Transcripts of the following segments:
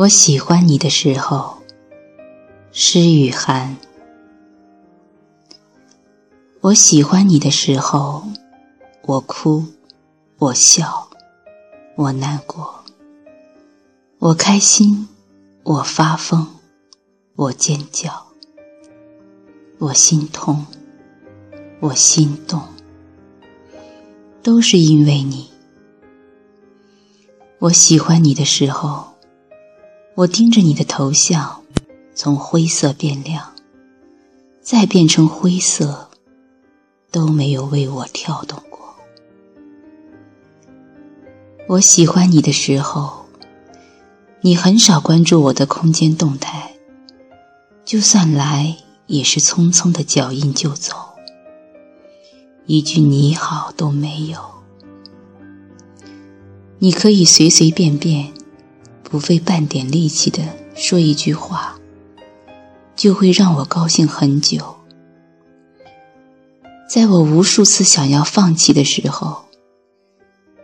我喜欢你的时候，诗与寒。我喜欢你的时候，我哭，我笑，我难过，我开心，我发疯，我尖叫，我心痛，我心动，都是因为你。我喜欢你的时候。我盯着你的头像，从灰色变亮，再变成灰色，都没有为我跳动过。我喜欢你的时候，你很少关注我的空间动态，就算来也是匆匆的脚印就走，一句你好都没有。你可以随随便便。不费半点力气的说一句话，就会让我高兴很久。在我无数次想要放弃的时候，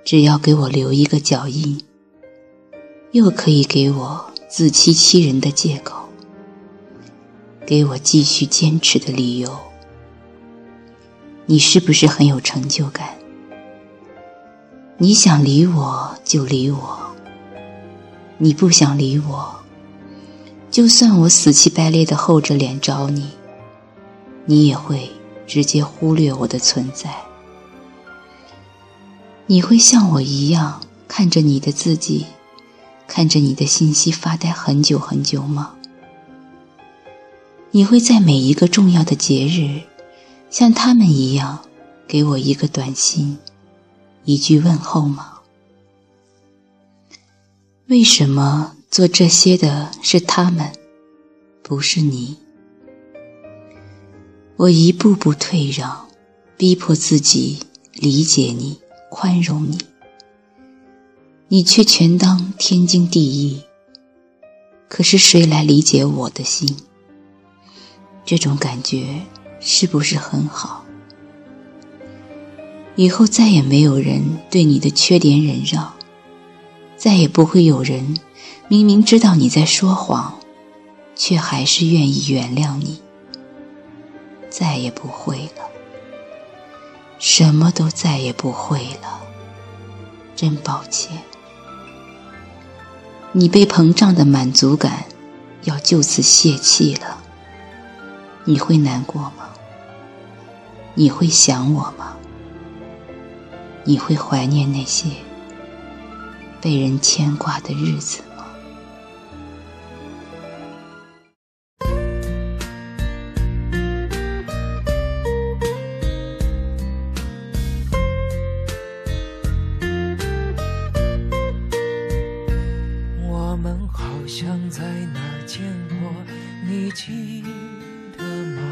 只要给我留一个脚印，又可以给我自欺欺人的借口，给我继续坚持的理由。你是不是很有成就感？你想理我就理我。你不想理我，就算我死乞白赖的厚着脸找你，你也会直接忽略我的存在。你会像我一样看着你的自己，看着你的信息发呆很久很久吗？你会在每一个重要的节日，像他们一样给我一个短信，一句问候吗？为什么做这些的是他们，不是你？我一步步退让，逼迫自己理解你、宽容你，你却全当天经地义。可是谁来理解我的心？这种感觉是不是很好？以后再也没有人对你的缺点忍让。再也不会有人明明知道你在说谎，却还是愿意原谅你。再也不会了，什么都再也不会了。真抱歉，你被膨胀的满足感要就此泄气了。你会难过吗？你会想我吗？你会怀念那些？被人牵挂的日子吗？我们好像在哪儿见过，你记得吗？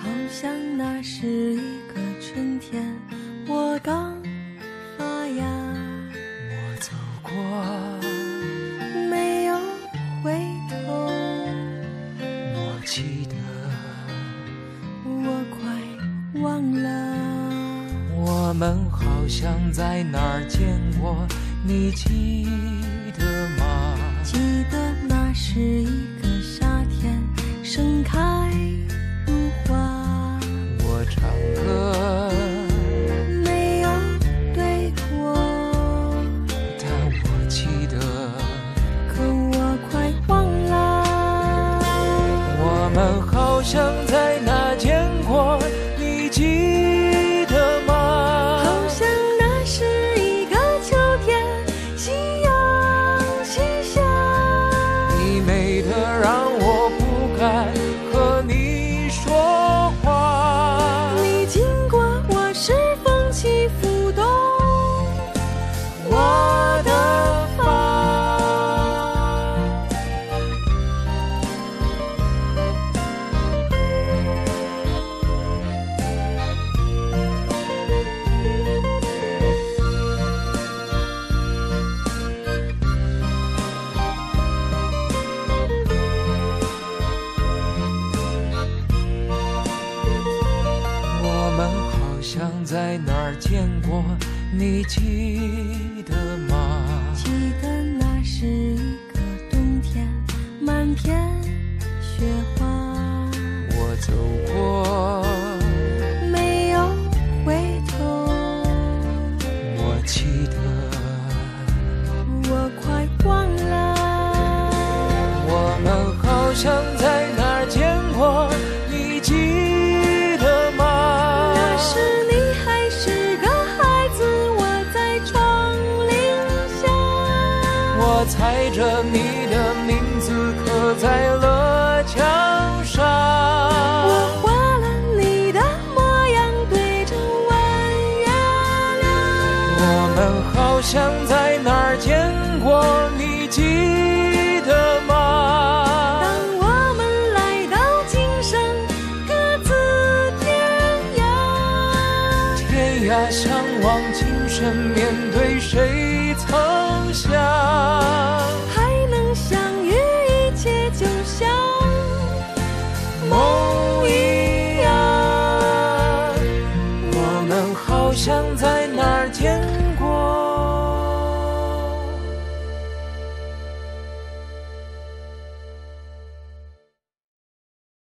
好像那是记得。我快忘了。我们好像在哪儿见过你记在哪儿见过？你记着你的名字刻在了墙上。我画了你的模样，对着弯月亮。我们好像在哪儿见过，你记得吗？当我们来到今生，各自天涯。天涯相望，今生面对谁曾想？